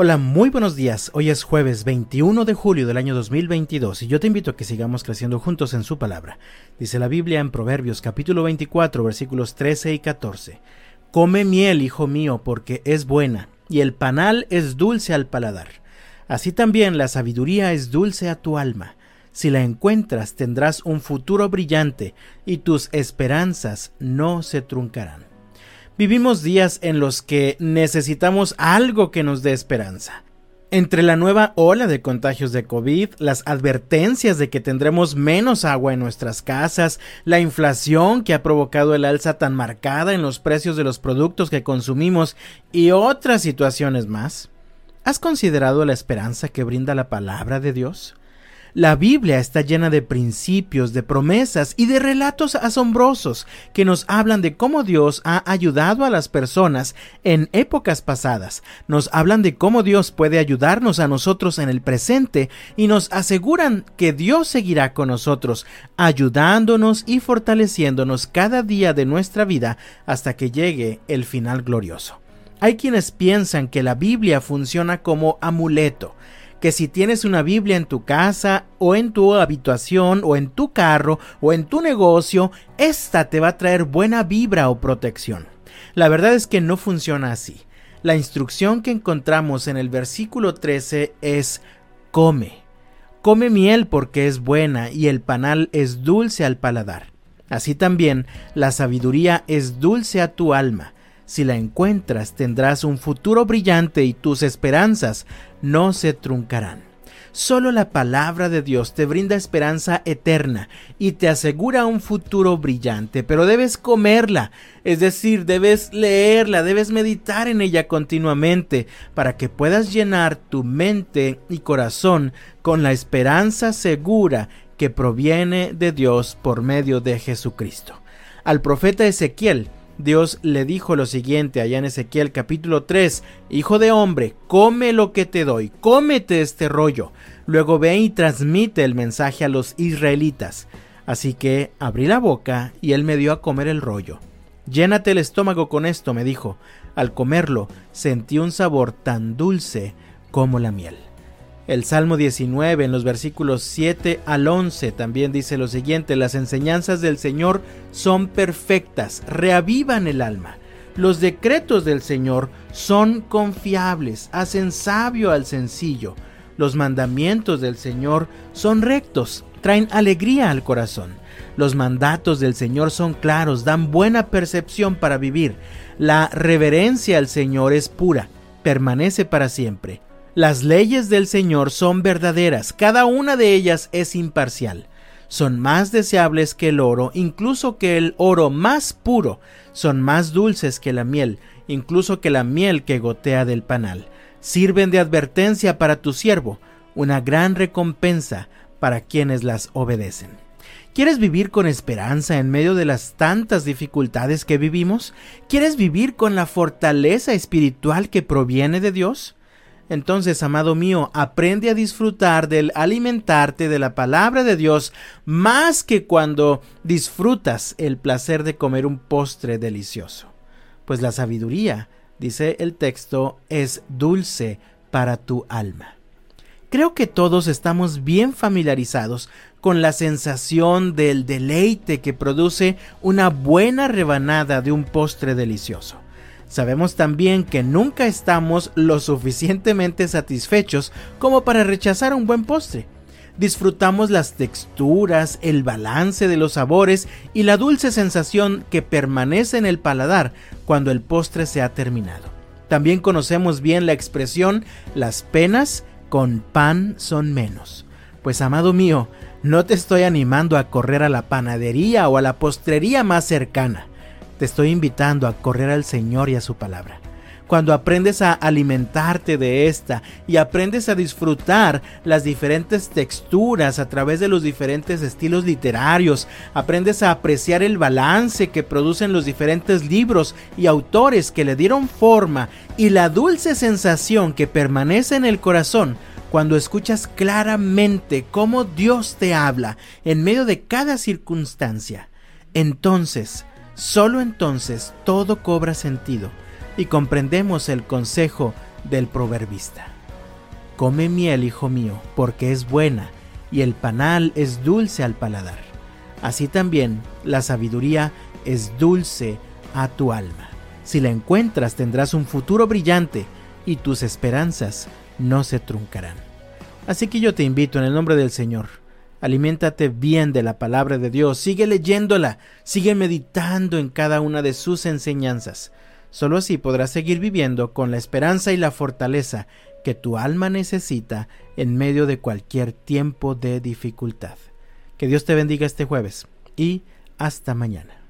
Hola, muy buenos días. Hoy es jueves 21 de julio del año 2022 y yo te invito a que sigamos creciendo juntos en su palabra. Dice la Biblia en Proverbios capítulo 24 versículos 13 y 14. Come miel, hijo mío, porque es buena, y el panal es dulce al paladar. Así también la sabiduría es dulce a tu alma. Si la encuentras tendrás un futuro brillante y tus esperanzas no se truncarán. Vivimos días en los que necesitamos algo que nos dé esperanza. Entre la nueva ola de contagios de COVID, las advertencias de que tendremos menos agua en nuestras casas, la inflación que ha provocado el alza tan marcada en los precios de los productos que consumimos y otras situaciones más, ¿has considerado la esperanza que brinda la palabra de Dios? La Biblia está llena de principios, de promesas y de relatos asombrosos que nos hablan de cómo Dios ha ayudado a las personas en épocas pasadas. Nos hablan de cómo Dios puede ayudarnos a nosotros en el presente y nos aseguran que Dios seguirá con nosotros, ayudándonos y fortaleciéndonos cada día de nuestra vida hasta que llegue el final glorioso. Hay quienes piensan que la Biblia funciona como amuleto, que si tienes una Biblia en tu casa o en tu habitación o en tu carro o en tu negocio, esta te va a traer buena vibra o protección. La verdad es que no funciona así. La instrucción que encontramos en el versículo 13 es come. Come miel porque es buena y el panal es dulce al paladar. Así también la sabiduría es dulce a tu alma si la encuentras tendrás un futuro brillante y tus esperanzas no se truncarán. Solo la palabra de Dios te brinda esperanza eterna y te asegura un futuro brillante, pero debes comerla, es decir, debes leerla, debes meditar en ella continuamente para que puedas llenar tu mente y corazón con la esperanza segura que proviene de Dios por medio de Jesucristo. Al profeta Ezequiel Dios le dijo lo siguiente allá en Ezequiel capítulo 3, Hijo de hombre, come lo que te doy, cómete este rollo. Luego ve y transmite el mensaje a los israelitas. Así que abrí la boca y él me dio a comer el rollo. Llénate el estómago con esto, me dijo. Al comerlo sentí un sabor tan dulce como la miel. El Salmo 19 en los versículos 7 al 11 también dice lo siguiente, las enseñanzas del Señor son perfectas, reavivan el alma. Los decretos del Señor son confiables, hacen sabio al sencillo. Los mandamientos del Señor son rectos, traen alegría al corazón. Los mandatos del Señor son claros, dan buena percepción para vivir. La reverencia al Señor es pura, permanece para siempre. Las leyes del Señor son verdaderas, cada una de ellas es imparcial. Son más deseables que el oro, incluso que el oro más puro. Son más dulces que la miel, incluso que la miel que gotea del panal. Sirven de advertencia para tu siervo, una gran recompensa para quienes las obedecen. ¿Quieres vivir con esperanza en medio de las tantas dificultades que vivimos? ¿Quieres vivir con la fortaleza espiritual que proviene de Dios? Entonces, amado mío, aprende a disfrutar del alimentarte de la palabra de Dios más que cuando disfrutas el placer de comer un postre delicioso. Pues la sabiduría, dice el texto, es dulce para tu alma. Creo que todos estamos bien familiarizados con la sensación del deleite que produce una buena rebanada de un postre delicioso. Sabemos también que nunca estamos lo suficientemente satisfechos como para rechazar un buen postre. Disfrutamos las texturas, el balance de los sabores y la dulce sensación que permanece en el paladar cuando el postre se ha terminado. También conocemos bien la expresión las penas con pan son menos. Pues amado mío, no te estoy animando a correr a la panadería o a la postrería más cercana te estoy invitando a correr al Señor y a su palabra. Cuando aprendes a alimentarte de esta y aprendes a disfrutar las diferentes texturas a través de los diferentes estilos literarios, aprendes a apreciar el balance que producen los diferentes libros y autores que le dieron forma y la dulce sensación que permanece en el corazón, cuando escuchas claramente cómo Dios te habla en medio de cada circunstancia, entonces Solo entonces todo cobra sentido y comprendemos el consejo del proverbista. Come miel, hijo mío, porque es buena, y el panal es dulce al paladar. Así también la sabiduría es dulce a tu alma. Si la encuentras tendrás un futuro brillante y tus esperanzas no se truncarán. Así que yo te invito en el nombre del Señor, aliméntate bien de la palabra de Dios, sigue leyéndola, sigue meditando en cada una de sus enseñanzas. Solo así podrás seguir viviendo con la esperanza y la fortaleza que tu alma necesita en medio de cualquier tiempo de dificultad. Que Dios te bendiga este jueves y hasta mañana.